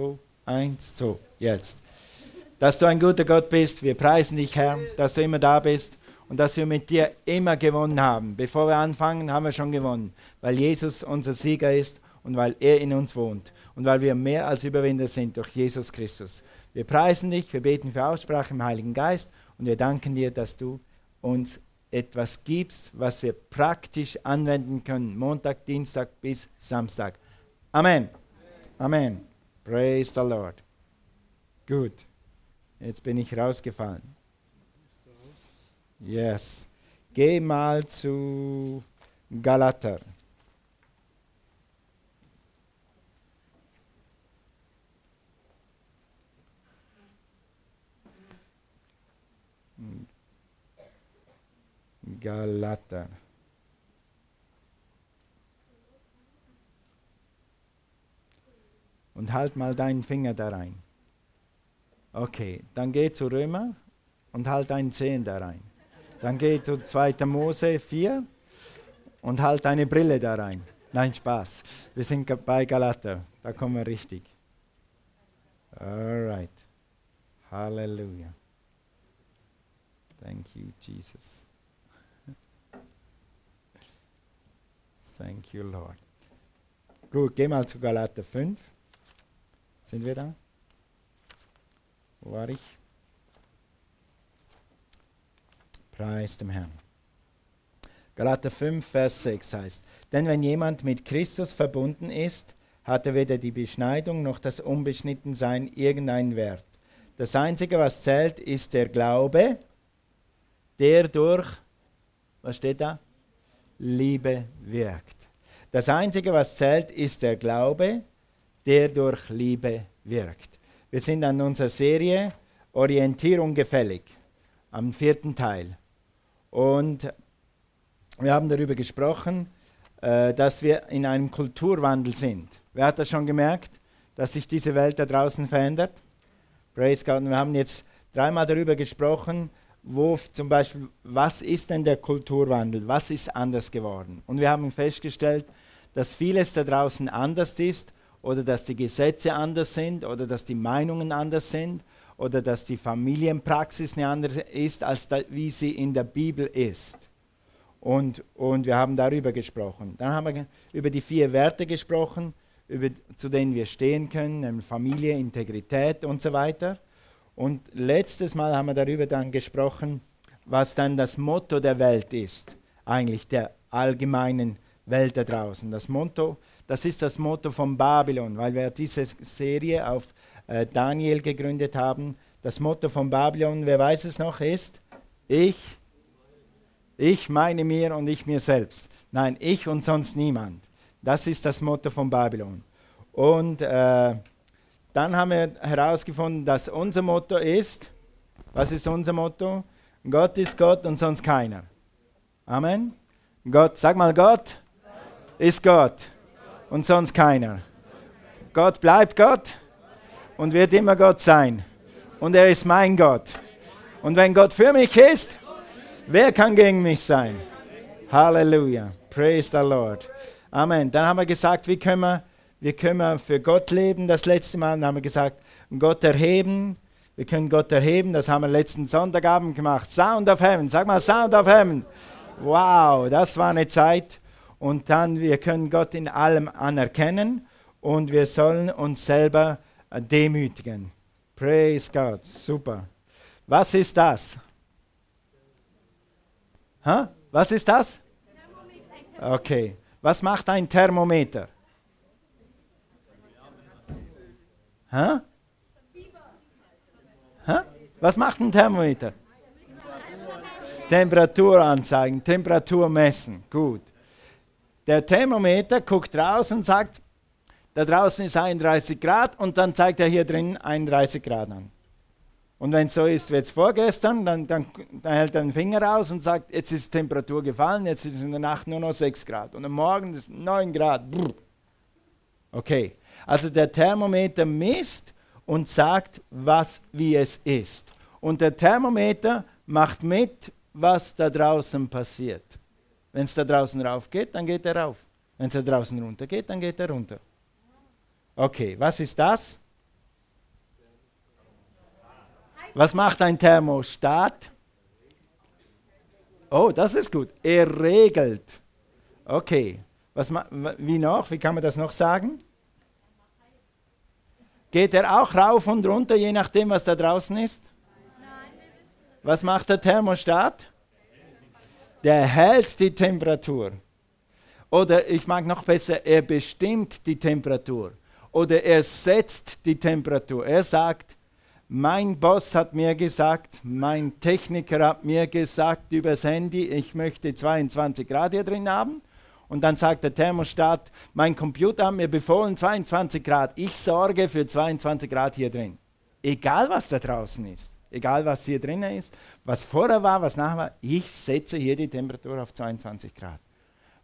zwei, eins, zwei. Jetzt. Dass du ein guter Gott bist, wir preisen dich, Herr, dass du immer da bist und dass wir mit dir immer gewonnen haben. Bevor wir anfangen, haben wir schon gewonnen, weil Jesus unser Sieger ist und weil er in uns wohnt und weil wir mehr als Überwinder sind durch Jesus Christus. Wir preisen dich, wir beten für Aussprache im Heiligen Geist und wir danken dir, dass du uns etwas gibst, was wir praktisch anwenden können, Montag, Dienstag bis Samstag. Amen. Amen. Praise the Lord. Gut. Jetzt bin ich rausgefallen. Yes. Geh mal zu Galater. Galater. Und halt mal deinen Finger da rein. Okay, dann geh zu Römer und halt deinen Zehen da rein. Dann geh zu 2. Mose 4 und halt deine Brille da rein. Nein, Spaß. Wir sind bei Galater. Da kommen wir richtig. Alright. Halleluja. Thank you, Jesus. Thank you, Lord. Gut, geh mal zu Galater 5. Sind wir da? Wo war ich? Preis dem Herrn. Galater 5, Vers 6 heißt, denn wenn jemand mit Christus verbunden ist, hat er weder die Beschneidung noch das Unbeschnittensein irgendeinen Wert. Das Einzige, was zählt, ist der Glaube, der durch, was steht da? Liebe wirkt. Das Einzige, was zählt, ist der Glaube, der durch Liebe wirkt. Wir sind an unserer Serie Orientierung gefällig, am vierten Teil. Und wir haben darüber gesprochen, äh, dass wir in einem Kulturwandel sind. Wer hat das schon gemerkt, dass sich diese Welt da draußen verändert? Praise God. Und wir haben jetzt dreimal darüber gesprochen, wo zum Beispiel, was ist denn der Kulturwandel? Was ist anders geworden? Und wir haben festgestellt, dass vieles da draußen anders ist oder dass die Gesetze anders sind oder dass die Meinungen anders sind oder dass die Familienpraxis eine andere ist, als da, wie sie in der Bibel ist. Und, und wir haben darüber gesprochen. Dann haben wir über die vier Werte gesprochen, über, zu denen wir stehen können, Familie, Integrität und so weiter. Und letztes Mal haben wir darüber dann gesprochen, was dann das Motto der Welt ist, eigentlich der allgemeinen Welt da draußen. Das Motto, das ist das Motto von Babylon, weil wir diese Serie auf äh, Daniel gegründet haben. Das Motto von Babylon, wer weiß es noch, ist ich, ich meine mir und ich mir selbst. Nein, ich und sonst niemand. Das ist das Motto von Babylon. Und äh, dann haben wir herausgefunden, dass unser Motto ist, was ist unser Motto? Gott ist Gott und sonst keiner. Amen. Gott, sag mal Gott ist Gott und sonst keiner. Gott bleibt Gott und wird immer Gott sein. Und er ist mein Gott. Und wenn Gott für mich ist, wer kann gegen mich sein? Halleluja. Praise the Lord. Amen. Dann haben wir gesagt, wie können wir, wie können wir für Gott leben? Das letzte Mal dann haben wir gesagt, Gott erheben. Wir können Gott erheben. Das haben wir letzten Sonntagabend gemacht. Sound of Heaven. Sag mal Sound of Heaven. Wow, das war eine Zeit. Und dann, wir können Gott in allem anerkennen und wir sollen uns selber demütigen. Praise God, super. Was ist das? Ha? Was ist das? Okay. Was macht ein Thermometer? Ha? Ha? Was macht ein Thermometer? Temperatur anzeigen, Temperatur messen. Gut. Der Thermometer guckt raus und sagt, da draußen ist 31 Grad und dann zeigt er hier drin 31 Grad an. Und wenn es so ist wie jetzt vorgestern, dann, dann, dann, hält er den Finger raus und sagt, jetzt ist die Temperatur gefallen, jetzt ist es in der Nacht nur noch 6 Grad und am Morgen ist 9 Grad. Brr. Okay, also der Thermometer misst und sagt, was wie es ist. Und der Thermometer macht mit, was da draußen passiert. Wenn es da draußen rauf geht, dann geht er rauf. Wenn es da draußen runter geht, dann geht er runter. Okay, was ist das? Was macht ein Thermostat? Oh, das ist gut. Er regelt. Okay. Was, wie noch? Wie kann man das noch sagen? Geht er auch rauf und runter, je nachdem, was da draußen ist? Was macht der Thermostat? Der hält die Temperatur. Oder ich mag noch besser, er bestimmt die Temperatur. Oder er setzt die Temperatur. Er sagt, mein Boss hat mir gesagt, mein Techniker hat mir gesagt übers Handy, ich möchte 22 Grad hier drin haben. Und dann sagt der Thermostat, mein Computer hat mir befohlen 22 Grad. Ich sorge für 22 Grad hier drin. Egal was da draußen ist, egal was hier drin ist, was vorher war, was nachher war, ich setze hier die Temperatur auf 22 Grad.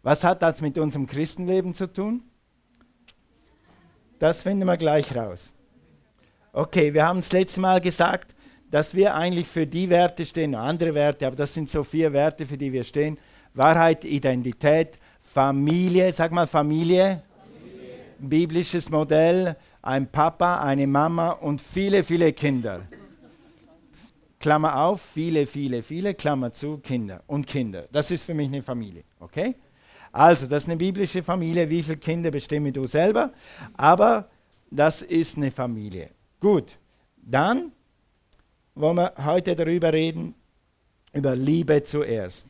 Was hat das mit unserem Christenleben zu tun? Das finden wir gleich raus. Okay, wir haben das letzte Mal gesagt, dass wir eigentlich für die Werte stehen, andere Werte, aber das sind so vier Werte, für die wir stehen. Wahrheit, Identität, Familie, sag mal Familie, Familie. biblisches Modell, ein Papa, eine Mama und viele, viele Kinder. Klammer auf, viele, viele, viele, Klammer zu, Kinder und Kinder. Das ist für mich eine Familie, okay? Also, das ist eine biblische Familie. Wie viele Kinder bestimme du selber? Aber das ist eine Familie. Gut, dann wollen wir heute darüber reden, über Liebe zuerst.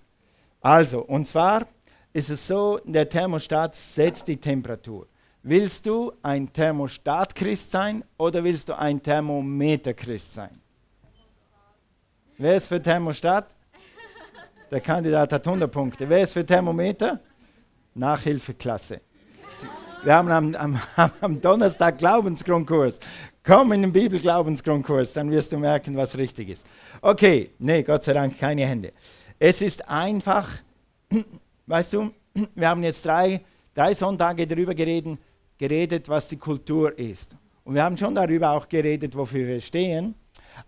Also, und zwar ist es so, der Thermostat setzt die Temperatur. Willst du ein Thermostat-Christ sein oder willst du ein Thermometer-Christ sein? Wer ist für Thermostat? Der Kandidat hat 100 Punkte. Wer ist für Thermometer? Nachhilfeklasse. Wir haben am, am, am Donnerstag Glaubensgrundkurs. Komm in den Bibelglaubensgrundkurs, dann wirst du merken, was richtig ist. Okay, nee, Gott sei Dank keine Hände. Es ist einfach, weißt du, wir haben jetzt drei, drei Sonntage darüber geredet, geredet, was die Kultur ist. Und wir haben schon darüber auch geredet, wofür wir stehen.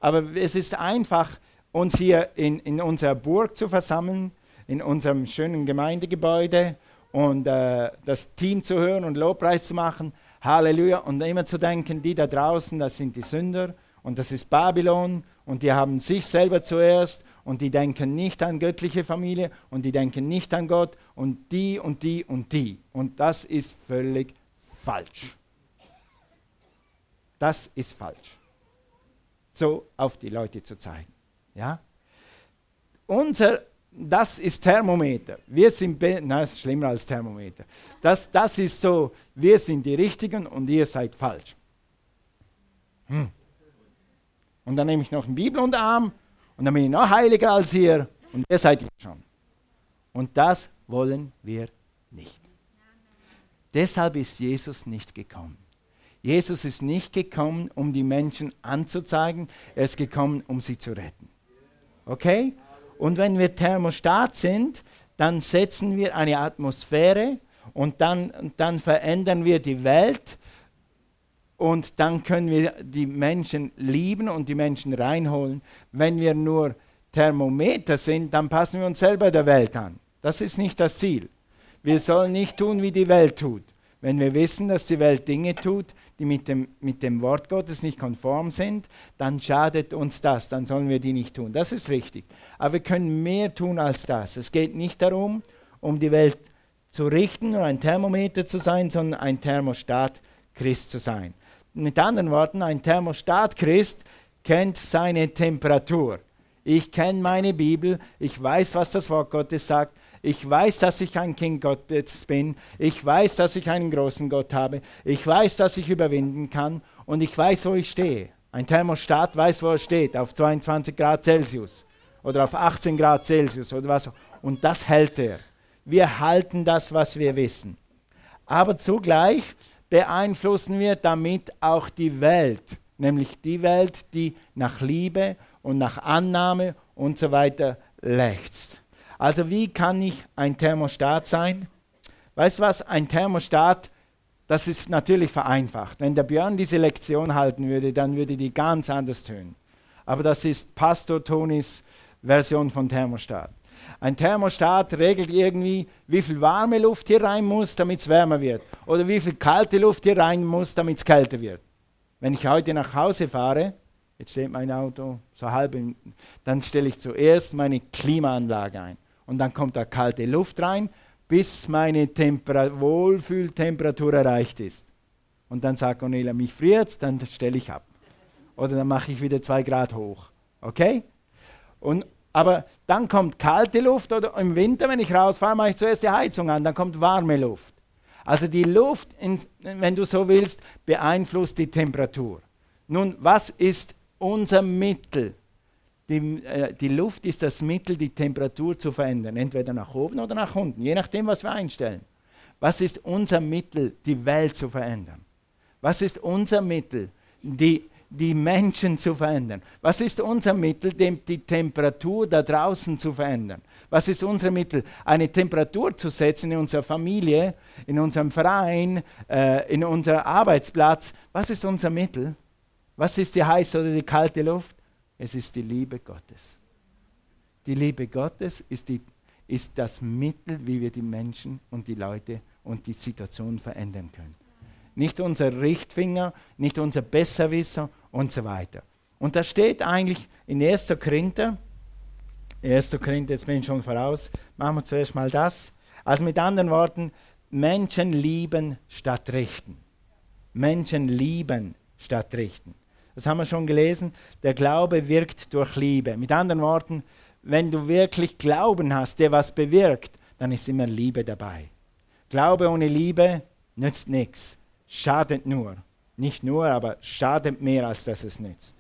Aber es ist einfach, uns hier in, in unserer Burg zu versammeln, in unserem schönen Gemeindegebäude und äh, das Team zu hören und Lobpreis zu machen. Halleluja. Und immer zu denken, die da draußen, das sind die Sünder und das ist Babylon und die haben sich selber zuerst und die denken nicht an göttliche Familie und die denken nicht an Gott und die und die und die. Und das ist völlig falsch. Das ist falsch. So auf die Leute zu zeigen. Ja? Unser das ist Thermometer. Wir sind, nein, ist schlimmer als Thermometer. Das, das ist so, wir sind die Richtigen und ihr seid falsch. Hm. Und dann nehme ich noch eine Bibel unter Arm und dann bin ich noch heiliger als ihr und ihr seid schon. Und das wollen wir nicht. Deshalb ist Jesus nicht gekommen. Jesus ist nicht gekommen, um die Menschen anzuzeigen, er ist gekommen, um sie zu retten. Okay? Und wenn wir Thermostat sind, dann setzen wir eine Atmosphäre und dann, dann verändern wir die Welt und dann können wir die Menschen lieben und die Menschen reinholen. Wenn wir nur Thermometer sind, dann passen wir uns selber der Welt an. Das ist nicht das Ziel. Wir sollen nicht tun, wie die Welt tut. Wenn wir wissen, dass die Welt Dinge tut, die mit dem, mit dem Wort Gottes nicht konform sind, dann schadet uns das, dann sollen wir die nicht tun. Das ist richtig. Aber wir können mehr tun als das. Es geht nicht darum, um die Welt zu richten und ein Thermometer zu sein, sondern ein Thermostat Christ zu sein. Mit anderen Worten, ein Thermostat Christ kennt seine Temperatur. Ich kenne meine Bibel, ich weiß, was das Wort Gottes sagt ich weiß, dass ich ein Kind Gottes bin. Ich weiß, dass ich einen großen Gott habe. Ich weiß, dass ich überwinden kann. Und ich weiß, wo ich stehe. Ein Thermostat weiß, wo er steht, auf 22 Grad Celsius oder auf 18 Grad Celsius oder was. Und das hält er. Wir halten das, was wir wissen. Aber zugleich beeinflussen wir damit auch die Welt, nämlich die Welt, die nach Liebe und nach Annahme und so weiter lechzt. Also wie kann ich ein Thermostat sein? Weißt du was, ein Thermostat, das ist natürlich vereinfacht. Wenn der Björn diese Lektion halten würde, dann würde die ganz anders tönen. Aber das ist Pastor Tonis Version von Thermostat. Ein Thermostat regelt irgendwie, wie viel warme Luft hier rein muss, damit es wärmer wird. Oder wie viel kalte Luft hier rein muss, damit es kälter wird. Wenn ich heute nach Hause fahre, Jetzt steht mein Auto so halb, dann stelle ich zuerst meine Klimaanlage ein und dann kommt da kalte Luft rein, bis meine Temper Wohlfühltemperatur erreicht ist. Und dann sagt Cornelia, mich friert dann stelle ich ab. Oder dann mache ich wieder zwei Grad hoch. Okay? Und, aber dann kommt kalte Luft oder im Winter, wenn ich rausfahre, mache ich zuerst die Heizung an, dann kommt warme Luft. Also die Luft, wenn du so willst, beeinflusst die Temperatur. Nun, was ist unser Mittel. Die, äh, die, Luft ist das Mittel, die Temperatur zu verändern, entweder nach oben oder nach unten, je nachdem, was wir einstellen. Was ist unser Mittel, die Welt zu verändern? Was ist unser Mittel, die, die Menschen zu verändern? Was ist unser Mittel, die Temperatur da draußen zu verändern? Was ist unser Mittel, eine Temperatur zu setzen in unserer Familie, in unserem Verein, äh, in unserem Arbeitsplatz? Was ist unser Mittel? Was ist die heiße oder die kalte Luft? Es ist die Liebe Gottes. Die Liebe Gottes ist, die, ist das Mittel, wie wir die Menschen und die Leute und die Situation verändern können. Nicht unser Richtfinger, nicht unser Besserwisser und so weiter. Und da steht eigentlich in 1. Korinther, 1. Korinther, jetzt bin ich schon voraus, machen wir zuerst mal das. Also mit anderen Worten, Menschen lieben statt richten. Menschen lieben statt richten. Das haben wir schon gelesen. Der Glaube wirkt durch Liebe. Mit anderen Worten, wenn du wirklich Glauben hast, der was bewirkt, dann ist immer Liebe dabei. Glaube ohne Liebe nützt nichts, schadet nur. Nicht nur, aber schadet mehr, als dass es nützt.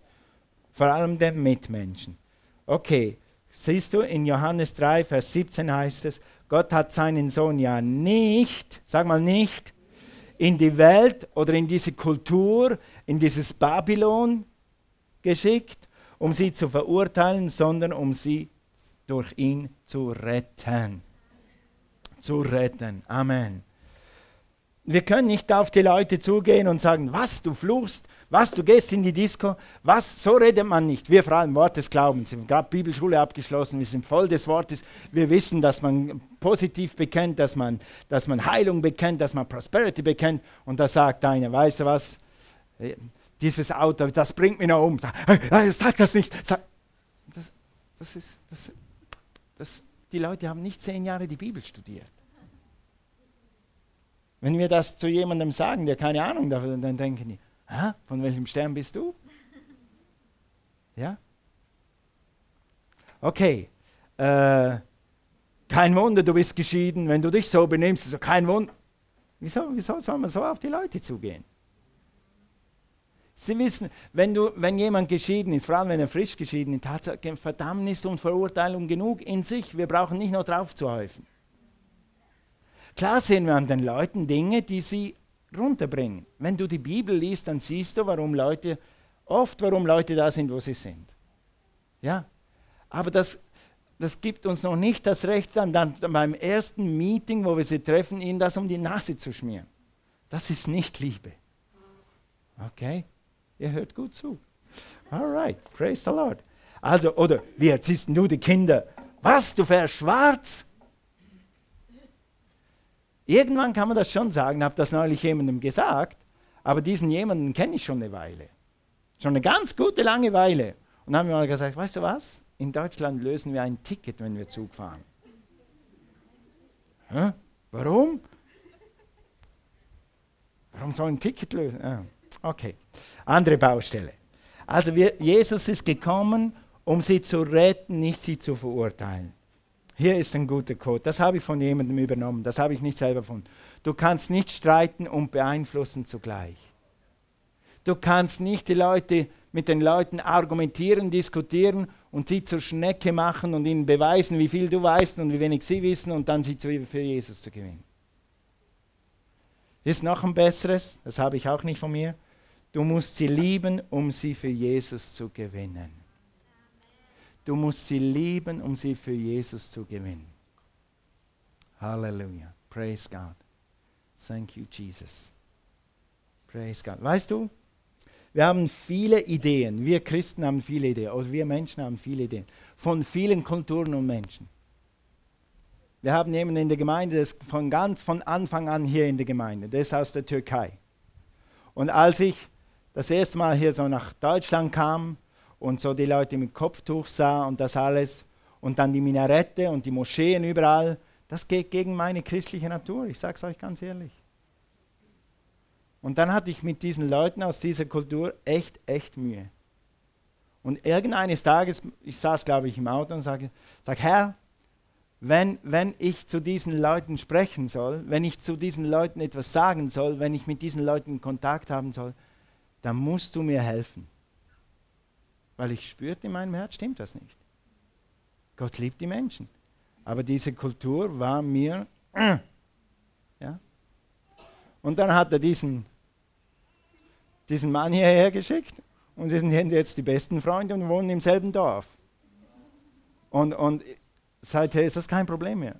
Vor allem den Mitmenschen. Okay, siehst du, in Johannes 3, Vers 17 heißt es, Gott hat seinen Sohn ja nicht, sag mal nicht, in die Welt oder in diese Kultur, in dieses Babylon geschickt, um sie zu verurteilen, sondern um sie durch ihn zu retten. Zu retten. Amen. Wir können nicht auf die Leute zugehen und sagen, was, du fluchst, was, du gehst in die Disco, was, so redet man nicht. Wir allem Wort des Glaubens, wir haben gerade Bibelschule abgeschlossen, wir sind voll des Wortes. Wir wissen, dass man positiv bekennt, dass man, dass man Heilung bekennt, dass man Prosperity bekennt. Und da sagt einer, weißt du was, dieses Auto, das bringt mich noch um. Sag das nicht. Sag. Das, das ist, das, das, die Leute haben nicht zehn Jahre die Bibel studiert. Wenn wir das zu jemandem sagen, der keine Ahnung davon hat, dann denken die, Hä? von welchem Stern bist du? Ja? Okay. Äh, kein Wunder, du bist geschieden, wenn du dich so benimmst. Also kein Wunder. Wieso, wieso soll man so auf die Leute zugehen? Sie wissen, wenn, du, wenn jemand geschieden ist, vor allem wenn er frisch geschieden ist, hat er Verdammnis und Verurteilung genug in sich. Wir brauchen nicht noch drauf zu häufen. Klar sehen wir an den Leuten Dinge, die sie runterbringen. Wenn du die Bibel liest, dann siehst du, warum Leute, oft warum Leute da sind, wo sie sind. Ja, aber das, das gibt uns noch nicht das Recht, dann, dann beim ersten Meeting, wo wir sie treffen, ihnen das um die Nase zu schmieren. Das ist nicht Liebe. Okay? Ihr hört gut zu. Alright, praise the Lord. Also, oder wie erziehst du die Kinder? Was, du fährst schwarz? Irgendwann kann man das schon sagen, habe das neulich jemandem gesagt, aber diesen jemanden kenne ich schon eine Weile. Schon eine ganz gute lange Weile. Und dann haben wir mal gesagt, weißt du was? In Deutschland lösen wir ein Ticket, wenn wir Zug fahren. Hä? Warum? Warum soll ein Ticket lösen? Ah, okay, andere Baustelle. Also wir, Jesus ist gekommen, um sie zu retten, nicht sie zu verurteilen. Hier ist ein guter Code. Das habe ich von jemandem übernommen. Das habe ich nicht selber von. Du kannst nicht streiten und beeinflussen zugleich. Du kannst nicht die Leute mit den Leuten argumentieren, diskutieren und sie zur Schnecke machen und ihnen beweisen, wie viel du weißt und wie wenig sie wissen und dann sie für Jesus zu gewinnen. Ist noch ein besseres, das habe ich auch nicht von mir. Du musst sie lieben, um sie für Jesus zu gewinnen. Du musst sie lieben, um sie für Jesus zu gewinnen. Halleluja. Praise God. Thank you, Jesus. Praise God. Weißt du, wir haben viele Ideen. Wir Christen haben viele Ideen. Oder wir Menschen haben viele Ideen. Von vielen Kulturen und Menschen. Wir haben jemanden in der Gemeinde, das von ganz von Anfang an hier in der Gemeinde. Der ist aus der Türkei. Und als ich das erste Mal hier so nach Deutschland kam, und so die Leute mit Kopftuch sah und das alles und dann die Minarette und die Moscheen überall, das geht gegen meine christliche Natur, ich sage es euch ganz ehrlich. Und dann hatte ich mit diesen Leuten aus dieser Kultur echt, echt Mühe. Und irgendeines Tages, ich saß glaube ich im Auto und sage, sag, Herr, wenn, wenn ich zu diesen Leuten sprechen soll, wenn ich zu diesen Leuten etwas sagen soll, wenn ich mit diesen Leuten Kontakt haben soll, dann musst du mir helfen. Weil ich spürte in meinem Herz, stimmt das nicht. Gott liebt die Menschen. Aber diese Kultur war mir, ja. Und dann hat er diesen, diesen Mann hierher geschickt und sie sind jetzt die besten Freunde und wohnen im selben Dorf. Und, und seither ist das kein Problem mehr.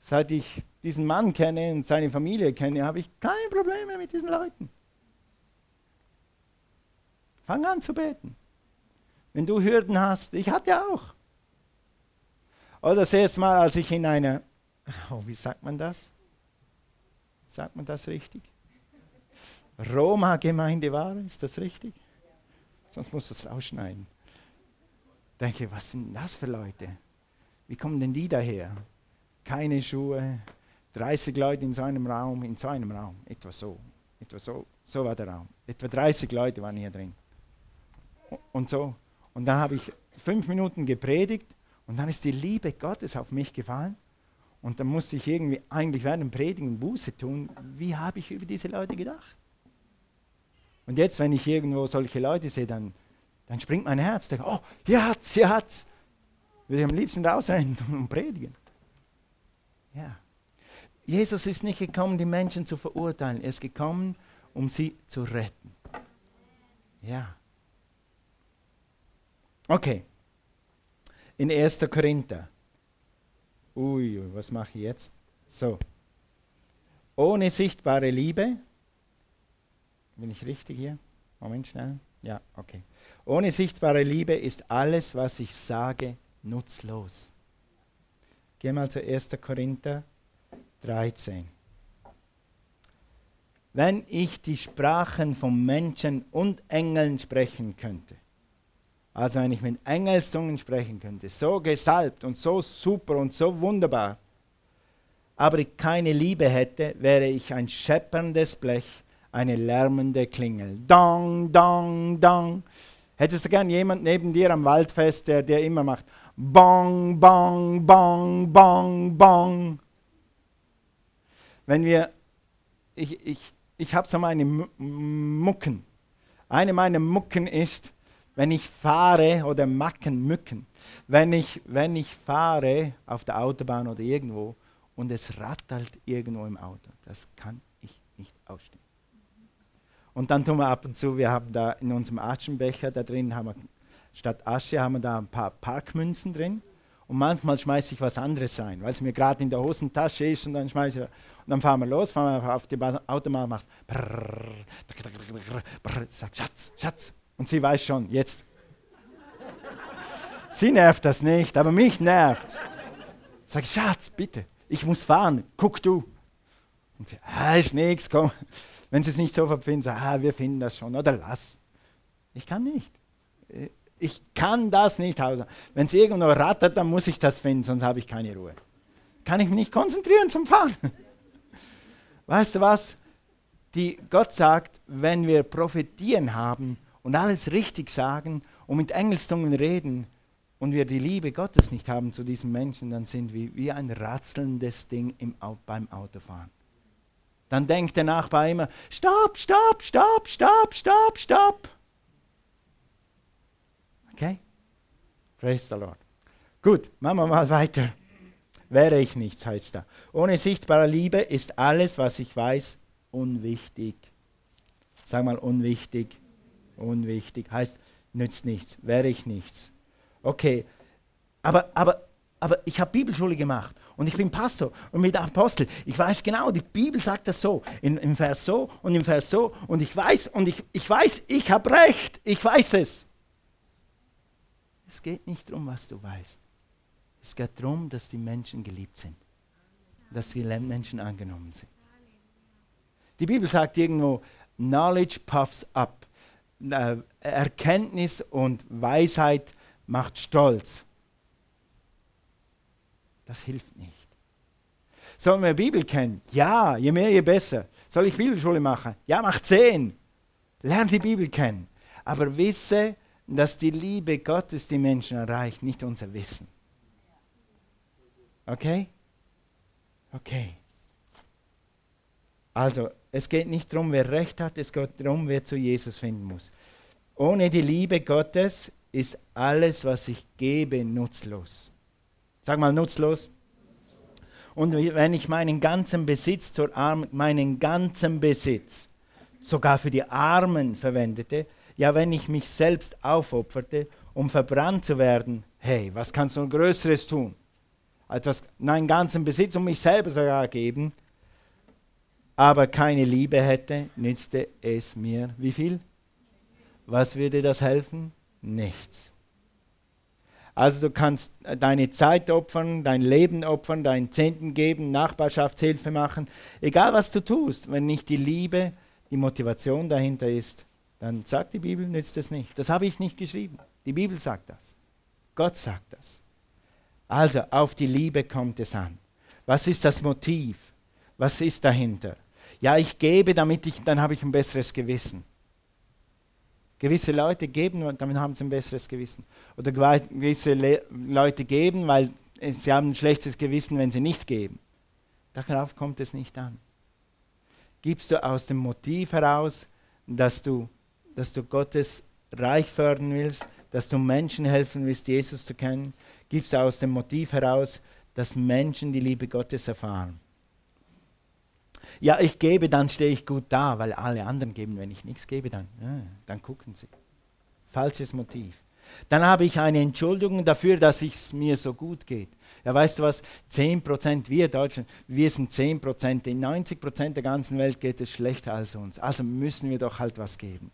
Seit ich diesen Mann kenne und seine Familie kenne, habe ich kein Problem mehr mit diesen Leuten. Fang an zu beten. Wenn du Hürden hast, ich hatte auch. Oder das erste Mal, als ich in einer, oh, wie sagt man das? Sagt man das richtig? Roma-Gemeinde war, ist das richtig? Sonst musst du es rausschneiden. Denke, was sind das für Leute? Wie kommen denn die daher? Keine Schuhe, 30 Leute in so einem Raum, in so einem Raum, etwa so, etwa so, so war der Raum. Etwa 30 Leute waren hier drin. Und so. Und dann habe ich fünf Minuten gepredigt und dann ist die Liebe Gottes auf mich gefallen. Und dann musste ich irgendwie eigentlich während dem Predigen Buße tun. Wie habe ich über diese Leute gedacht? Und jetzt, wenn ich irgendwo solche Leute sehe, dann, dann springt mein Herz. Denke, oh, hier hat's, hier hat's. Würde ich am liebsten rausrennen und predigen. Ja. Jesus ist nicht gekommen, die Menschen zu verurteilen. Er ist gekommen, um sie zu retten. Ja. Okay. In 1. Korinther. Ui, was mache ich jetzt? So. Ohne sichtbare Liebe. Bin ich richtig hier? Moment schnell. Ja, okay. Ohne sichtbare Liebe ist alles, was ich sage, nutzlos. Geh mal zu 1. Korinther 13. Wenn ich die Sprachen von Menschen und Engeln sprechen könnte, also wenn ich mit Engelszungen sprechen könnte, so gesalbt und so super und so wunderbar, aber ich keine Liebe hätte, wäre ich ein schepperndes Blech, eine lärmende Klingel. Dong, dong, dong. Hättest du gern jemand neben dir am Waldfest, der dir immer macht Bong, bong, bong, bong, bong. Wenn wir, ich, ich, ich habe so meine Mucken. Eine meiner Mucken ist, wenn ich fahre, oder Macken, Mücken, wenn ich, wenn ich fahre auf der Autobahn oder irgendwo und es rattert irgendwo im Auto, das kann ich nicht ausstehen. Und dann tun wir ab und zu, wir haben da in unserem Aschenbecher da drin, haben wir, statt Asche haben wir da ein paar Parkmünzen drin. Und manchmal schmeiße ich was anderes ein, weil es mir gerade in der Hosentasche ist und dann schmeiße ich. Und dann fahren wir los, fahren wir auf die Autobahn, macht brrr, sagt Schatz, Schatz, und sie weiß schon, jetzt. Sie nervt das nicht, aber mich nervt. Sag Schatz, bitte, ich muss fahren, guck du. Und sie, ah, ist nichts, komm. Wenn sie es nicht so verfinden, sag, ah, wir finden das schon, oder lass. Ich kann nicht. Ich kann das nicht Hause. Wenn es irgendwo rattert, dann muss ich das finden, sonst habe ich keine Ruhe. Kann ich mich nicht konzentrieren zum Fahren. Weißt du was? Die, Gott sagt, wenn wir Prophetien haben, und alles richtig sagen und mit Engelszungen reden und wir die Liebe Gottes nicht haben zu diesen Menschen, dann sind wir wie ein ratzelndes Ding im, beim Autofahren. Dann denkt der Nachbar immer, stopp, stopp, stopp, stopp, stopp, stopp. Okay? Praise the Lord. Gut, machen wir mal weiter. Wäre ich nichts, heißt da. Ohne sichtbare Liebe ist alles, was ich weiß, unwichtig. Sag mal unwichtig unwichtig, heißt, nützt nichts, wäre ich nichts. Okay, aber, aber, aber ich habe Bibelschule gemacht und ich bin Pastor und mit Apostel. Ich weiß genau, die Bibel sagt das so, in, im Vers so und im Vers so und ich weiß und ich, ich weiß, ich habe recht, ich weiß es. Es geht nicht darum, was du weißt. Es geht darum, dass die Menschen geliebt sind, dass die Menschen angenommen sind. Die Bibel sagt irgendwo, Knowledge puffs up Erkenntnis und Weisheit macht stolz. Das hilft nicht. Sollen wir Bibel kennen? Ja, je mehr, je besser. Soll ich Bibelschule machen? Ja, mach zehn. Lern die Bibel kennen. Aber wisse, dass die Liebe Gottes die Menschen erreicht, nicht unser Wissen. Okay? Okay. Also, es geht nicht darum, wer Recht hat, es geht darum, wer zu Jesus finden muss. Ohne die Liebe Gottes ist alles, was ich gebe, nutzlos. Sag mal nutzlos. Und wenn ich meinen ganzen Besitz zur Arm, meinen ganzen Besitz sogar für die Armen verwendete, ja, wenn ich mich selbst aufopferte, um verbrannt zu werden, hey, was kannst du Größeres tun? Etwas, meinen ganzen Besitz um mich selber sogar geben, aber keine Liebe hätte, nützte es mir wie viel? Was würde das helfen? Nichts. Also du kannst deine Zeit opfern, dein Leben opfern, deinen Zehnten geben, Nachbarschaftshilfe machen. Egal was du tust, wenn nicht die Liebe, die Motivation dahinter ist, dann sagt die Bibel, nützt es nicht. Das habe ich nicht geschrieben. Die Bibel sagt das. Gott sagt das. Also auf die Liebe kommt es an. Was ist das Motiv? Was ist dahinter? Ja, ich gebe, damit ich, dann habe ich ein besseres Gewissen. Gewisse Leute geben damit haben sie ein besseres Gewissen. Oder gewisse Le Leute geben, weil sie haben ein schlechtes Gewissen, wenn sie nicht geben. Darauf kommt es nicht an. Gibst du aus dem Motiv heraus, dass du, dass du Gottes Reich fördern willst, dass du Menschen helfen willst, Jesus zu kennen, gibst du aus dem Motiv heraus, dass Menschen die Liebe Gottes erfahren ja, ich gebe, dann stehe ich gut da, weil alle anderen geben. Wenn ich nichts gebe, dann, ja, dann gucken sie. Falsches Motiv. Dann habe ich eine Entschuldigung dafür, dass es mir so gut geht. Ja, weißt du was? 10%, wir Deutschen, wir sind 10%, in 90% der ganzen Welt geht es schlechter als uns. Also müssen wir doch halt was geben.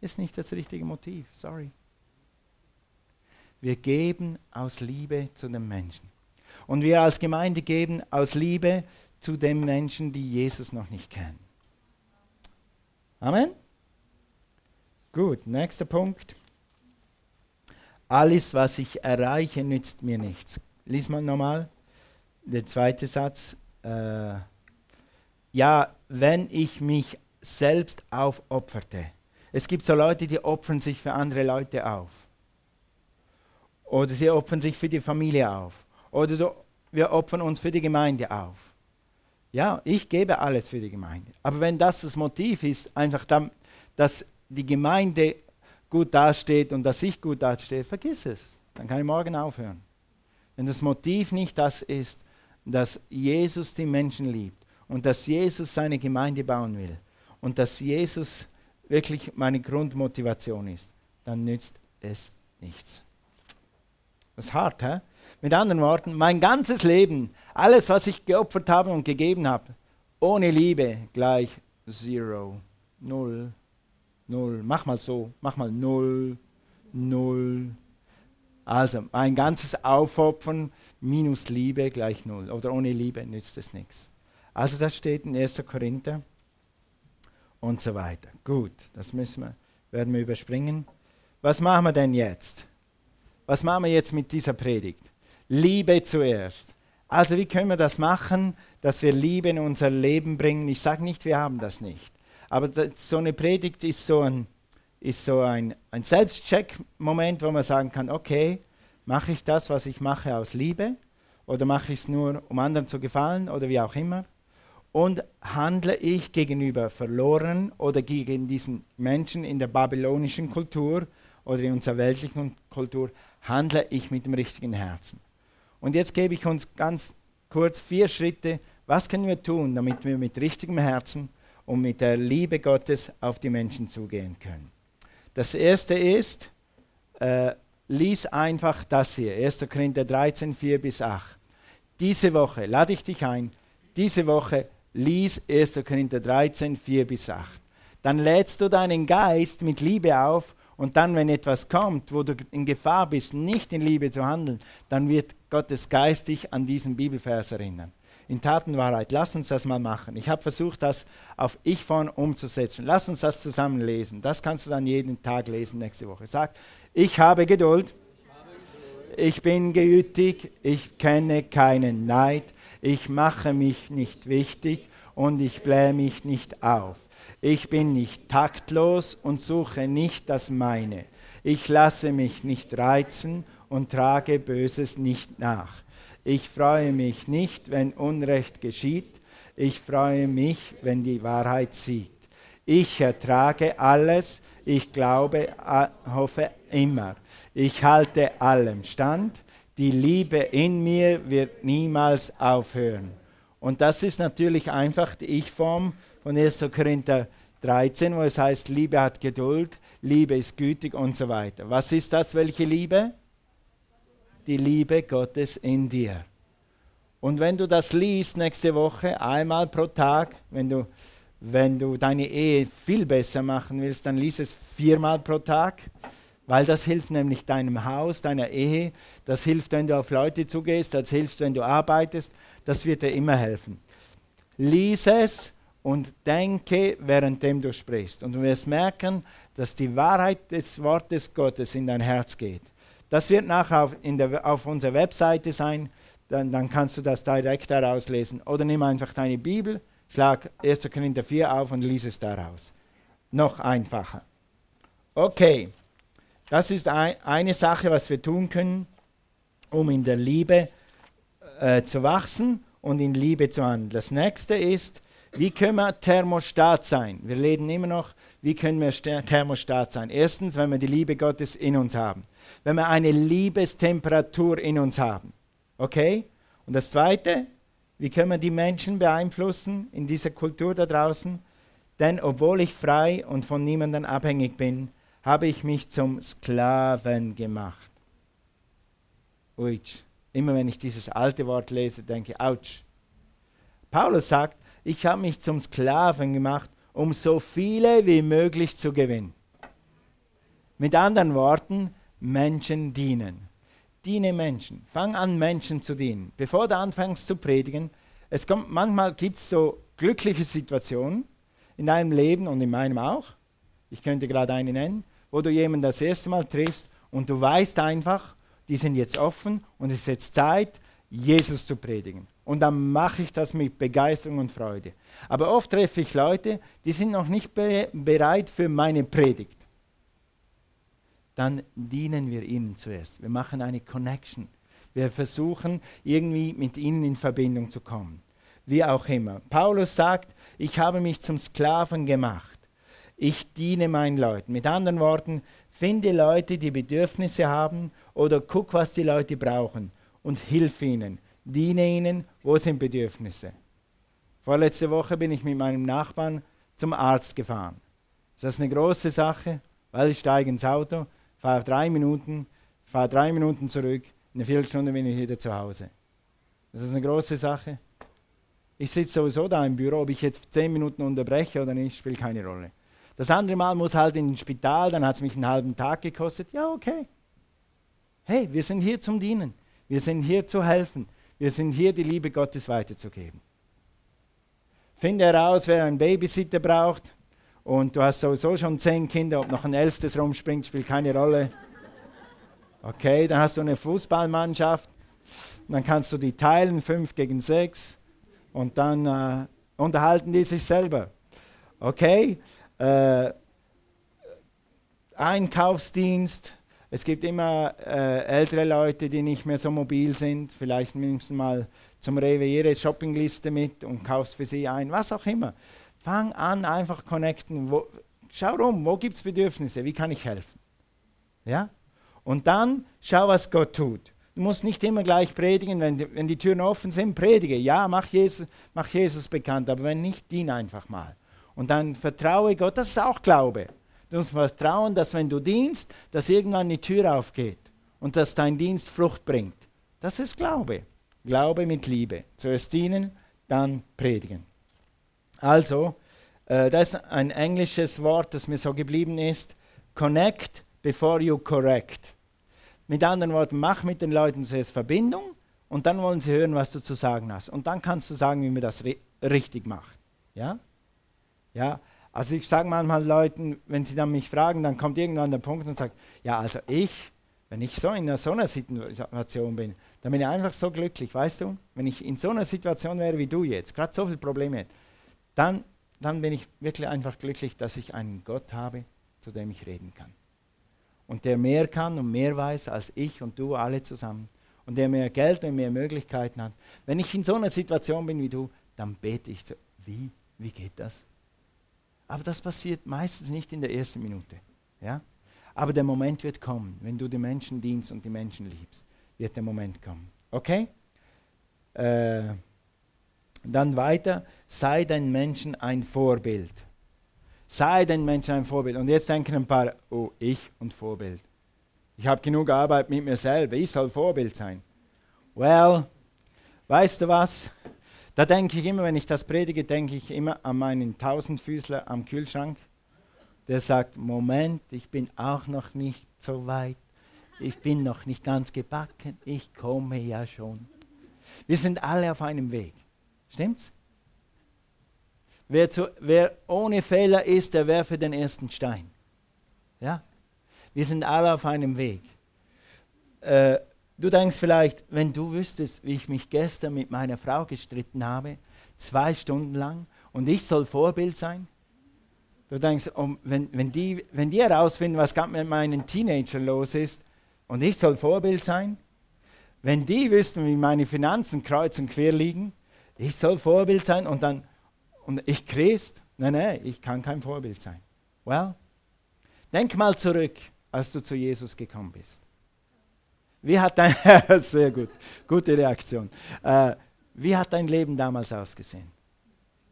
Ist nicht das richtige Motiv, sorry. Wir geben aus Liebe zu den Menschen. Und wir als Gemeinde geben aus Liebe zu den Menschen, die Jesus noch nicht kennen. Amen? Gut, nächster Punkt. Alles, was ich erreiche, nützt mir nichts. Lies mal nochmal. Der zweite Satz. Äh, ja, wenn ich mich selbst aufopferte. Es gibt so Leute, die opfern sich für andere Leute auf. Oder sie opfern sich für die Familie auf. Oder so, wir opfern uns für die Gemeinde auf. Ja, ich gebe alles für die Gemeinde. Aber wenn das das Motiv ist, einfach dann, dass die Gemeinde gut dasteht und dass ich gut dastehe, vergiss es. Dann kann ich morgen aufhören. Wenn das Motiv nicht das ist, dass Jesus die Menschen liebt und dass Jesus seine Gemeinde bauen will und dass Jesus wirklich meine Grundmotivation ist, dann nützt es nichts. Das ist hart, hä? Mit anderen Worten, mein ganzes Leben, alles, was ich geopfert habe und gegeben habe, ohne Liebe gleich Zero, Null, Null. Mach mal so, mach mal Null, Null. Also mein ganzes Aufopfern minus Liebe gleich Null. Oder ohne Liebe nützt es nichts. Also das steht in 1. Korinther und so weiter. Gut, das müssen wir, werden wir überspringen. Was machen wir denn jetzt? Was machen wir jetzt mit dieser Predigt? Liebe zuerst. Also wie können wir das machen, dass wir Liebe in unser Leben bringen? Ich sage nicht, wir haben das nicht. Aber das, so eine Predigt ist so ein, ist so ein, ein Selbstcheck-Moment, wo man sagen kann, okay, mache ich das, was ich mache, aus Liebe? Oder mache ich es nur, um anderen zu gefallen oder wie auch immer? Und handle ich gegenüber verloren oder gegen diesen Menschen in der babylonischen Kultur oder in unserer weltlichen Kultur, handle ich mit dem richtigen Herzen. Und jetzt gebe ich uns ganz kurz vier Schritte, was können wir tun, damit wir mit richtigem Herzen und mit der Liebe Gottes auf die Menschen zugehen können. Das erste ist, äh, lies einfach das hier, 1. Korinther 13, 4 bis 8. Diese Woche, lade ich dich ein, diese Woche lies 1. Korinther 13, 4 bis 8. Dann lädst du deinen Geist mit Liebe auf und dann, wenn etwas kommt, wo du in Gefahr bist, nicht in Liebe zu handeln, dann wird Gottes Geist dich an diesen Bibelvers erinnern. in Tatenwahrheit. Lass uns das mal machen. Ich habe versucht, das auf Ich-Form umzusetzen. Lass uns das zusammen lesen. Das kannst du dann jeden Tag lesen nächste Woche. Sag, ich habe Geduld. Ich bin geütig. Ich kenne keinen Neid. Ich mache mich nicht wichtig und ich blähe mich nicht auf. Ich bin nicht taktlos und suche nicht das meine. Ich lasse mich nicht reizen und trage Böses nicht nach. Ich freue mich nicht, wenn Unrecht geschieht. Ich freue mich, wenn die Wahrheit siegt. Ich ertrage alles. Ich glaube, hoffe immer. Ich halte allem stand. Die Liebe in mir wird niemals aufhören. Und das ist natürlich einfach die Ich-Form von 1. Korinther 13, wo es heißt, Liebe hat Geduld, Liebe ist gütig und so weiter. Was ist das, welche Liebe? Die Liebe Gottes in dir. Und wenn du das liest nächste Woche, einmal pro Tag, wenn du, wenn du deine Ehe viel besser machen willst, dann lies es viermal pro Tag, weil das hilft nämlich deinem Haus, deiner Ehe, das hilft, wenn du auf Leute zugehst, das hilft, wenn du arbeitest, das wird dir immer helfen. Lies es und denke, währenddem du sprichst. Und du wirst merken, dass die Wahrheit des Wortes Gottes in dein Herz geht. Das wird nachher auf, der, auf unserer Webseite sein dann, dann kannst du das direkt daraus lesen. Oder nimm einfach deine Bibel, schlag 1. Korinther 4 auf und lies es daraus. Noch einfacher. Okay, das ist ein, eine Sache, was wir tun können, um in der Liebe äh, zu wachsen und in Liebe zu handeln. Das nächste ist, wie können wir Thermostat sein? Wir reden immer noch, wie können wir Thermostat sein? Erstens, wenn wir die Liebe Gottes in uns haben. Wenn wir eine Liebestemperatur in uns haben. Okay? Und das Zweite, wie können wir die Menschen beeinflussen in dieser Kultur da draußen? Denn obwohl ich frei und von niemandem abhängig bin, habe ich mich zum Sklaven gemacht. Uitsch. Immer wenn ich dieses alte Wort lese, denke ich, ouch. Paulus sagt, ich habe mich zum Sklaven gemacht, um so viele wie möglich zu gewinnen. Mit anderen Worten, Menschen dienen. Diene Menschen. Fang an, Menschen zu dienen. Bevor du anfängst zu predigen, es kommt, manchmal gibt es so glückliche Situationen in deinem Leben und in meinem auch. Ich könnte gerade eine nennen, wo du jemanden das erste Mal triffst und du weißt einfach, die sind jetzt offen und es ist jetzt Zeit, Jesus zu predigen. Und dann mache ich das mit Begeisterung und Freude. Aber oft treffe ich Leute, die sind noch nicht be bereit für meine Predigt dann dienen wir ihnen zuerst. Wir machen eine Connection. Wir versuchen irgendwie mit ihnen in Verbindung zu kommen. Wie auch immer. Paulus sagt, ich habe mich zum Sklaven gemacht. Ich diene meinen Leuten. Mit anderen Worten, finde Leute, die Bedürfnisse haben oder guck, was die Leute brauchen und hilf ihnen. Diene ihnen, wo sind Bedürfnisse. Vorletzte Woche bin ich mit meinem Nachbarn zum Arzt gefahren. Ist das eine große Sache? Weil ich steige ins Auto, fahre drei Minuten, fahre drei Minuten zurück, in einer Viertelstunde bin ich wieder zu Hause. Das ist eine große Sache. Ich sitze sowieso da im Büro, ob ich jetzt zehn Minuten unterbreche oder nicht, spielt keine Rolle. Das andere Mal muss halt in den Spital, dann hat es mich einen halben Tag gekostet. Ja, okay. Hey, wir sind hier zum Dienen. Wir sind hier zu helfen. Wir sind hier, die Liebe Gottes weiterzugeben. Finde heraus, wer einen Babysitter braucht und du hast sowieso schon zehn Kinder, ob noch ein elftes rumspringt, spielt keine Rolle. Okay, dann hast du eine Fußballmannschaft, dann kannst du die teilen, fünf gegen sechs, und dann äh, unterhalten die sich selber. Okay, äh, Einkaufsdienst, es gibt immer äh, ältere Leute, die nicht mehr so mobil sind. Vielleicht nimmst du mal zum Rewe ihre Shoppingliste mit und kaufst für sie ein, was auch immer. Fang an, einfach connecten. Wo, schau rum, wo gibt es Bedürfnisse? Wie kann ich helfen? Ja? Und dann schau, was Gott tut. Du musst nicht immer gleich predigen, wenn die, wenn die Türen offen sind, predige. Ja, mach Jesus, mach Jesus bekannt, aber wenn nicht, dien einfach mal. Und dann vertraue Gott, das ist auch Glaube. Du musst vertrauen, dass wenn du dienst, dass irgendwann die Tür aufgeht und dass dein Dienst Frucht bringt. Das ist Glaube. Glaube mit Liebe. Zuerst dienen, dann predigen. Also, äh, das ist ein englisches Wort, das mir so geblieben ist. Connect before you correct. Mit anderen Worten, mach mit den Leuten zuerst Verbindung und dann wollen sie hören, was du zu sagen hast. Und dann kannst du sagen, wie man das ri richtig macht. Ja? Ja, also ich sage manchmal Leuten, wenn sie dann mich fragen, dann kommt irgendwann der Punkt und sagt, ja, also ich, wenn ich so in so einer Situation bin, dann bin ich einfach so glücklich, weißt du? Wenn ich in so einer Situation wäre wie du jetzt, gerade so viele Probleme, dann, dann bin ich wirklich einfach glücklich, dass ich einen Gott habe, zu dem ich reden kann. Und der mehr kann und mehr weiß als ich und du alle zusammen. Und der mehr Geld und mehr Möglichkeiten hat. Wenn ich in so einer Situation bin wie du, dann bete ich so, wie, wie geht das? Aber das passiert meistens nicht in der ersten Minute. Ja? Aber der Moment wird kommen, wenn du den Menschen dienst und die Menschen liebst, wird der Moment kommen. Okay? Äh, dann weiter, sei den Menschen ein Vorbild. Sei den Menschen ein Vorbild. Und jetzt denken ein paar, oh, ich und Vorbild. Ich habe genug Arbeit mit mir selber, ich soll Vorbild sein. Well, weißt du was? Da denke ich immer, wenn ich das predige, denke ich immer an meinen Tausendfüßler am Kühlschrank, der sagt, Moment, ich bin auch noch nicht so weit, ich bin noch nicht ganz gebacken, ich komme ja schon. Wir sind alle auf einem Weg. Stimmt's? Wer, zu, wer ohne Fehler ist, der werfe den ersten Stein. Ja? Wir sind alle auf einem Weg. Äh, Du denkst vielleicht, wenn du wüsstest, wie ich mich gestern mit meiner Frau gestritten habe, zwei Stunden lang, und ich soll Vorbild sein. Du denkst, wenn, wenn, die, wenn die herausfinden, was gerade mit meinen Teenagern los ist, und ich soll Vorbild sein, wenn die wüssten, wie meine Finanzen kreuz und quer liegen, ich soll Vorbild sein und dann, und ich Christ, nein, nein, ich kann kein Vorbild sein. Well, denk mal zurück, als du zu Jesus gekommen bist. Wie hat dein, sehr gut, gute Reaktion. Äh, wie hat dein Leben damals ausgesehen?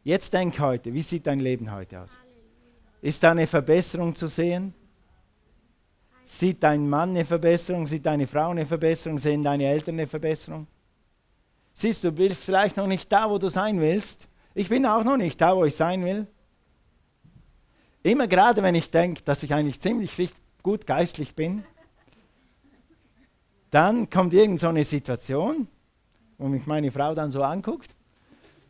Jetzt denk heute, wie sieht dein Leben heute aus? Ist da eine Verbesserung zu sehen? Sieht dein Mann eine Verbesserung? Sieht deine Frau eine Verbesserung? Sehen deine Eltern eine Verbesserung? Siehst du, du bist vielleicht noch nicht da, wo du sein willst. Ich bin auch noch nicht da, wo ich sein will. Immer gerade, wenn ich denke, dass ich eigentlich ziemlich gut geistlich bin, dann kommt irgend so eine Situation, wo mich meine Frau dann so anguckt.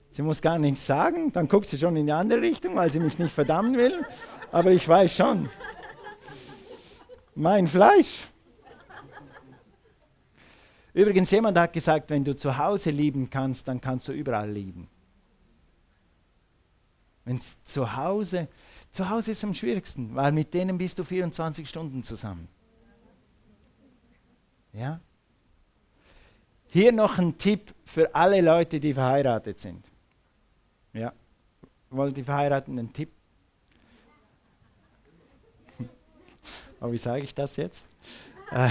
Sie muss gar nichts sagen, dann guckt sie schon in die andere Richtung, weil sie mich nicht verdammen will. Aber ich weiß schon, mein Fleisch. Übrigens, jemand hat gesagt, wenn du zu Hause lieben kannst, dann kannst du überall lieben. Wenn zu Hause, zu Hause ist am schwierigsten, weil mit denen bist du 24 Stunden zusammen. Ja? Hier noch ein Tipp für alle Leute, die verheiratet sind. Ja. Wollen die Verheirateten einen Tipp? Aber wie sage ich das jetzt?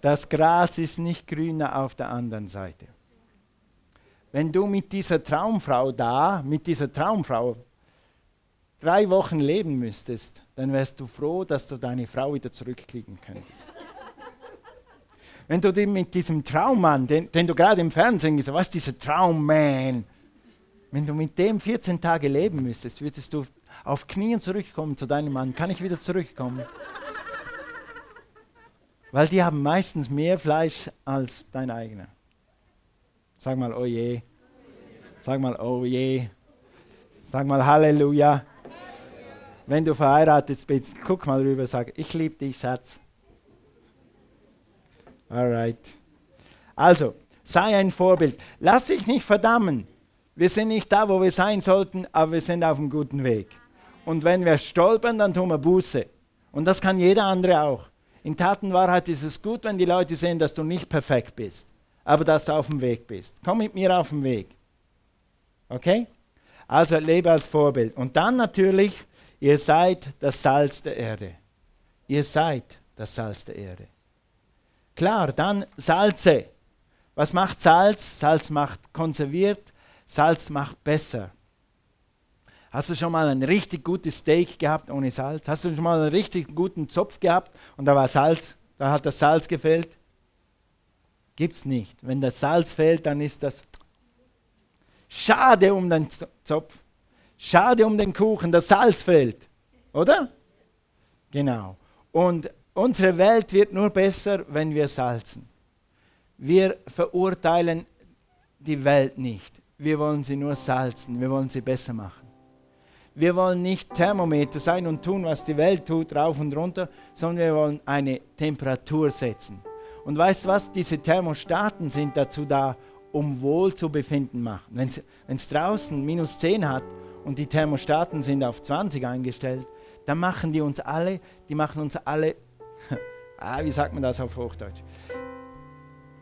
das Gras ist nicht grüner auf der anderen Seite. Wenn du mit dieser Traumfrau da, mit dieser Traumfrau drei Wochen leben müsstest, dann wärst du froh, dass du deine Frau wieder zurückkriegen könntest. Wenn du mit diesem Traummann, den, den du gerade im Fernsehen gesehen hast, was dieser Traumman, wenn du mit dem 14 Tage leben müsstest, würdest du auf Knien zurückkommen zu deinem Mann. Kann ich wieder zurückkommen? Weil die haben meistens mehr Fleisch als dein eigener. Sag mal, oh je. Sag mal, oh je. Sag mal, Halleluja. Wenn du verheiratet bist, guck mal rüber, sag, ich liebe dich, Schatz. Alright. Also, sei ein Vorbild. Lass dich nicht verdammen. Wir sind nicht da, wo wir sein sollten, aber wir sind auf einem guten Weg. Und wenn wir stolpern, dann tun wir Buße. Und das kann jeder andere auch. In Tatenwahrheit ist es gut, wenn die Leute sehen, dass du nicht perfekt bist, aber dass du auf dem Weg bist. Komm mit mir auf den Weg. Okay? Also lebe als Vorbild. Und dann natürlich Ihr seid das Salz der Erde. Ihr seid das Salz der Erde. Klar, dann Salze. Was macht Salz? Salz macht konserviert, Salz macht besser. Hast du schon mal ein richtig gutes Steak gehabt ohne Salz? Hast du schon mal einen richtig guten Zopf gehabt und da war Salz, da hat das Salz gefehlt? Gibt's nicht. Wenn das Salz fehlt, dann ist das schade um den Zopf. Schade um den Kuchen, das Salz fehlt. Oder? Genau. Und unsere Welt wird nur besser, wenn wir salzen. Wir verurteilen die Welt nicht. Wir wollen sie nur salzen, wir wollen sie besser machen. Wir wollen nicht Thermometer sein und tun, was die Welt tut, rauf und runter, sondern wir wollen eine Temperatur setzen. Und weißt du was? Diese Thermostaten sind dazu da, um Wohlzubefinden zu machen. Wenn es draußen minus 10 hat und die Thermostaten sind auf 20 eingestellt, dann machen die uns alle, die machen uns alle, ah, wie sagt man das auf Hochdeutsch?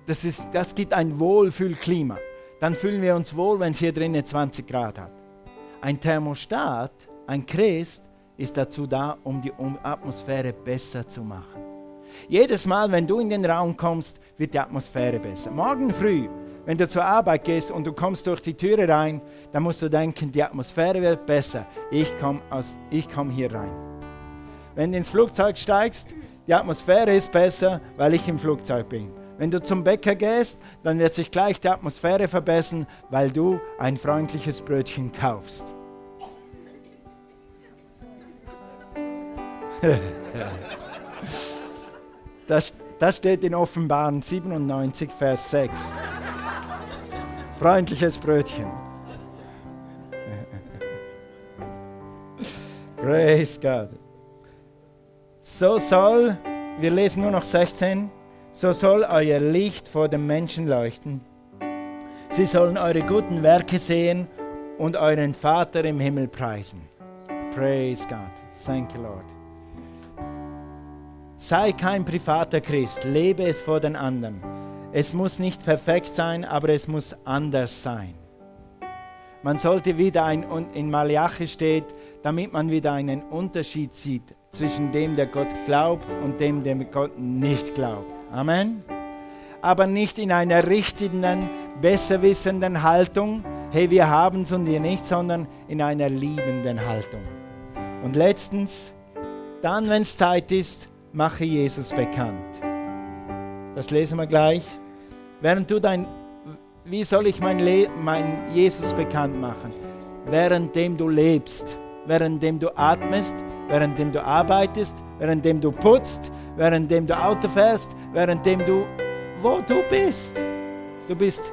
Das, ist, das gibt ein Wohlfühlklima. Dann fühlen wir uns wohl, wenn es hier drinnen 20 Grad hat. Ein Thermostat, ein Christ, ist dazu da, um die Atmosphäre besser zu machen. Jedes Mal, wenn du in den Raum kommst, wird die Atmosphäre besser. Morgen früh, wenn du zur Arbeit gehst und du kommst durch die Türe rein, dann musst du denken, die Atmosphäre wird besser. Ich komme komm hier rein. Wenn du ins Flugzeug steigst, die Atmosphäre ist besser, weil ich im Flugzeug bin. Wenn du zum Bäcker gehst, dann wird sich gleich die Atmosphäre verbessern, weil du ein freundliches Brötchen kaufst. Das, das steht in Offenbaren 97, Vers 6. Freundliches Brötchen. Praise God. So soll, wir lesen nur noch 16, so soll euer Licht vor den Menschen leuchten. Sie sollen eure guten Werke sehen und euren Vater im Himmel preisen. Praise God. Thank you, Lord. Sei kein privater Christ, lebe es vor den anderen. Es muss nicht perfekt sein, aber es muss anders sein. Man sollte wieder ein, in Malachi steht, damit man wieder einen Unterschied sieht zwischen dem, der Gott glaubt und dem, der Gott nicht glaubt. Amen. Aber nicht in einer richtenden, besserwissenden Haltung, hey, wir haben es und ihr nicht, sondern in einer liebenden Haltung. Und letztens, dann, wenn es Zeit ist, mache Jesus bekannt. Das lesen wir gleich. Während du dein, wie soll ich mein, Le mein Jesus bekannt machen? Währenddem du lebst, währenddem du atmest, währenddem du arbeitest, währenddem du putzt, währenddem du Auto fährst, währenddem du, wo du bist. Du bist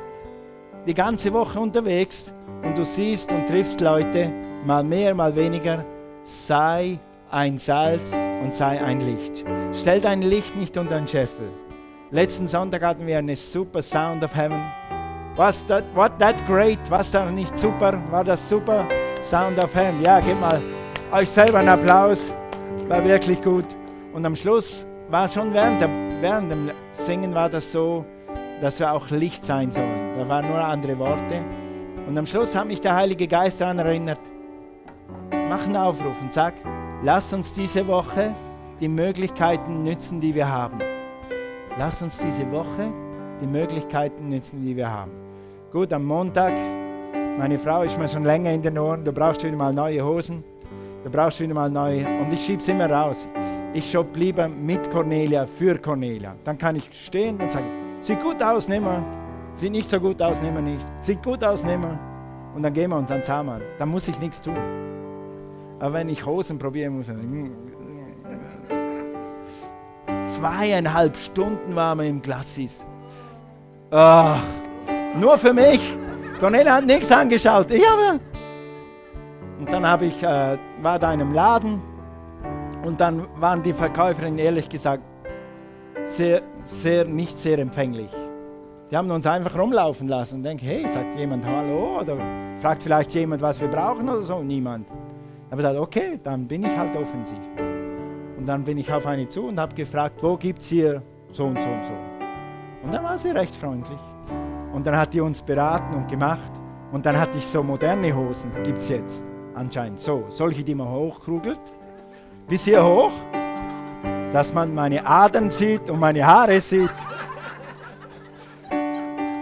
die ganze Woche unterwegs und du siehst und triffst Leute, mal mehr, mal weniger. Sei ein Salz und sei ein Licht. Stell dein Licht nicht unter den Scheffel. Letzten Sonntag hatten wir eine super Sound of Heaven. Was that, what that great? Was da nicht super? War das super? Sound of Heaven. Ja, gebt mal euch selber einen Applaus. War wirklich gut. Und am Schluss war schon während, der, während dem Singen war das so, dass wir auch Licht sein sollen. Da waren nur andere Worte. Und am Schluss hat mich der Heilige Geist daran erinnert. Mach einen Aufruf und sag, Lass uns diese Woche die Möglichkeiten nützen, die wir haben. Lass uns diese Woche die Möglichkeiten nützen, die wir haben. Gut, am Montag, meine Frau ist mir schon länger in den Ohren, du brauchst wieder mal neue Hosen, du brauchst wieder mal neue, und ich schiebe es immer raus. Ich shoppe lieber mit Cornelia für Cornelia. Dann kann ich stehen und sagen, sieht gut aus, nehmen wir. Sieht nicht so gut aus, nehmen wir nicht. Sieht gut aus, nehmen wir. Und dann gehen wir und dann zahlen wir. Dann muss ich nichts tun. Aber wenn ich Hosen probieren muss, zweieinhalb Stunden waren wir im Glassis. Ach, nur für mich. Cornelia hat nichts angeschaut. Ich habe. Und dann habe ich, äh, war da in einem Laden und dann waren die Verkäuferinnen ehrlich gesagt sehr, sehr, nicht sehr empfänglich. Die haben uns einfach rumlaufen lassen und denken, hey, sagt jemand Hallo oder fragt vielleicht jemand, was wir brauchen oder so. Niemand. Aber gesagt, okay, dann bin ich halt offensiv. Und dann bin ich auf eine zu und habe gefragt, wo gibt es hier so und so und so. Und dann war sie recht freundlich. Und dann hat die uns beraten und gemacht. Und dann hatte ich so moderne Hosen, gibt es jetzt anscheinend. So, solche, die man hochkrugelt. Bis hier hoch, dass man meine Adern sieht und meine Haare sieht.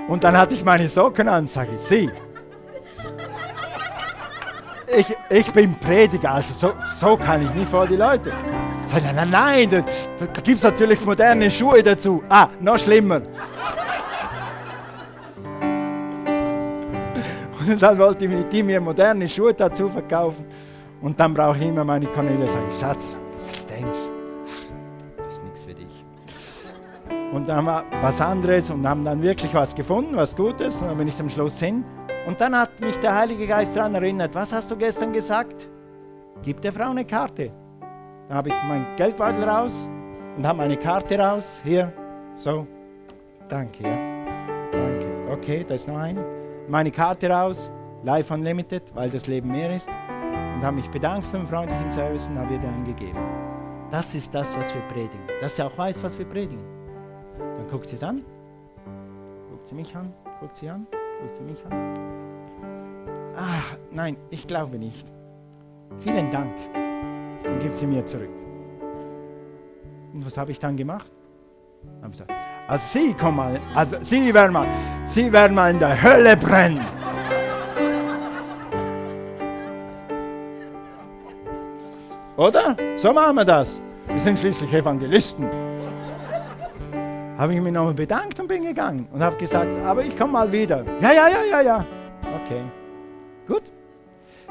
Und dann hatte ich meine Socken an, sage ich, sie, ich, ich bin Prediger, also so, so kann ich nicht vor die Leute. Sag, nein, nein, nein, da, da, gibt es natürlich moderne Schuhe dazu. Ah, noch schlimmer. Und dann wollte die mir moderne Schuhe dazu verkaufen. Und dann brauche ich immer meine Cornelia sagen, Schatz, was denkst du? Das ist nichts für dich. und dann haben wir was anderes und haben dann wirklich was gefunden, was Gutes. Und dann bin ich am Schluss hin. Und dann hat mich der Heilige Geist daran erinnert, was hast du gestern gesagt? Gib der Frau eine Karte. Dann habe ich meinen Geldbeutel raus und habe meine Karte raus. Hier, so. Danke, ja. Danke. Okay, da ist noch eine. Meine Karte raus, Life Unlimited, weil das Leben mehr ist. Und habe mich bedankt für den freundlichen Service und habe ihr dann gegeben. Das ist das, was wir predigen. Dass sie auch weiß, was wir predigen. Dann guckt sie es an. Guckt sie mich an. Guckt sie an. Guckt sie mich an. Ah, nein, ich glaube nicht. Vielen Dank. Dann gibt sie mir zurück. Und was habe ich dann gemacht? Also Sie kommen also Sie werden mal, Sie werden mal in der Hölle brennen. Oder? So machen wir das. Wir sind schließlich Evangelisten. Habe ich mich nochmal bedankt und bin gegangen und habe gesagt, aber ich komme mal wieder. Ja, ja, ja, ja, ja. Okay. Gut.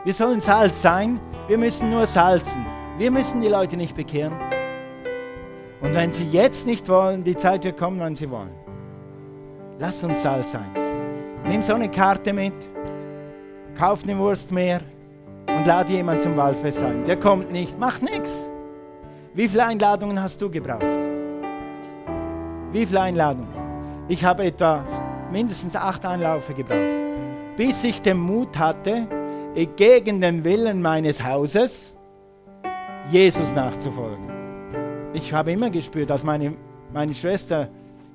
Wir sollen Salz sein. Wir müssen nur salzen. Wir müssen die Leute nicht bekehren. Und wenn sie jetzt nicht wollen, die Zeit wird kommen, wenn sie wollen. Lass uns Salz sein. Nimm so eine Karte mit, kauf eine Wurst mehr und lade jemand zum Waldfest ein. Der kommt nicht, macht nichts. Wie viele Einladungen hast du gebraucht? Wie viele Einladungen? Ich habe etwa mindestens acht Einlaufe gebraucht, bis ich den Mut hatte, gegen den Willen meines Hauses Jesus nachzufolgen. Ich habe immer gespürt, als meine, meine Schwester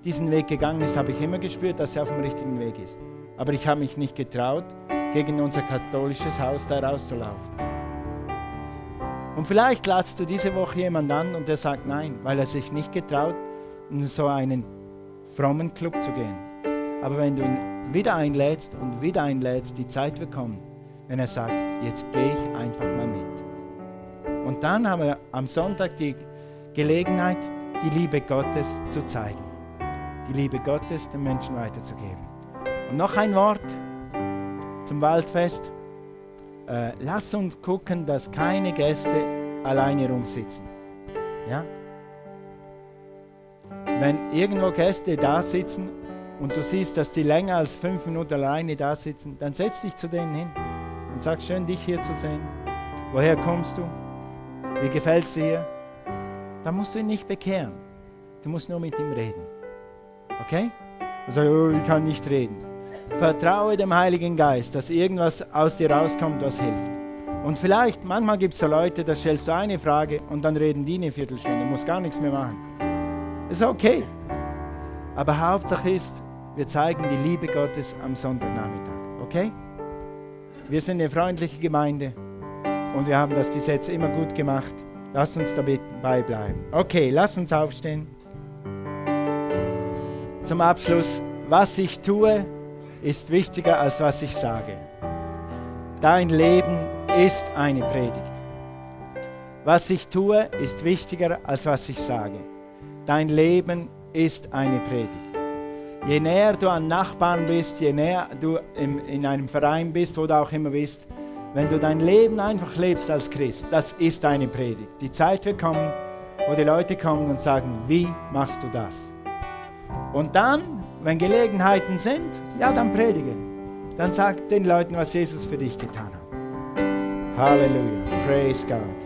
diesen Weg gegangen ist, habe ich immer gespürt, dass sie auf dem richtigen Weg ist. Aber ich habe mich nicht getraut, gegen unser katholisches Haus da rauszulaufen. Und vielleicht ladst du diese Woche jemand an und der sagt nein, weil er sich nicht getraut, in so einen frommen Club zu gehen. Aber wenn du ihn wieder einlädst und wieder einlädst, die Zeit wird kommen, wenn er sagt, jetzt gehe ich einfach mal mit. Und dann haben wir am Sonntag die Gelegenheit, die Liebe Gottes zu zeigen. Die Liebe Gottes den Menschen weiterzugeben. Und noch ein Wort zum Waldfest. Äh, lass uns gucken, dass keine Gäste alleine rumsitzen. Ja? Wenn irgendwo Gäste da sitzen und du siehst, dass die länger als fünf Minuten alleine da sitzen, dann setz dich zu denen hin und sag, schön dich hier zu sehen. Woher kommst du? Wie gefällt es dir? Dann musst du ihn nicht bekehren. Du musst nur mit ihm reden. Okay? Du sagst, oh, ich kann nicht reden. Vertraue dem Heiligen Geist, dass irgendwas aus dir rauskommt, was hilft. Und vielleicht, manchmal gibt es so Leute, da stellst du eine Frage und dann reden die eine Viertelstunde, du musst gar nichts mehr machen. Ist okay. Aber Hauptsache ist, wir zeigen die Liebe Gottes am Sonntagnachmittag. Okay? Wir sind eine freundliche Gemeinde und wir haben das bis jetzt immer gut gemacht. Lass uns dabei bleiben. Okay, lass uns aufstehen. Zum Abschluss, was ich tue, ist wichtiger als was ich sage. Dein Leben ist eine Predigt. Was ich tue, ist wichtiger als was ich sage. Dein Leben ist eine Predigt. Je näher du an Nachbarn bist, je näher du in, in einem Verein bist, wo du auch immer bist, wenn du dein Leben einfach lebst als Christ, das ist eine Predigt. Die Zeit wird kommen, wo die Leute kommen und sagen, wie machst du das? Und dann, wenn Gelegenheiten sind, ja, dann predige. Dann sag den Leuten, was Jesus für dich getan hat. Halleluja. Praise God.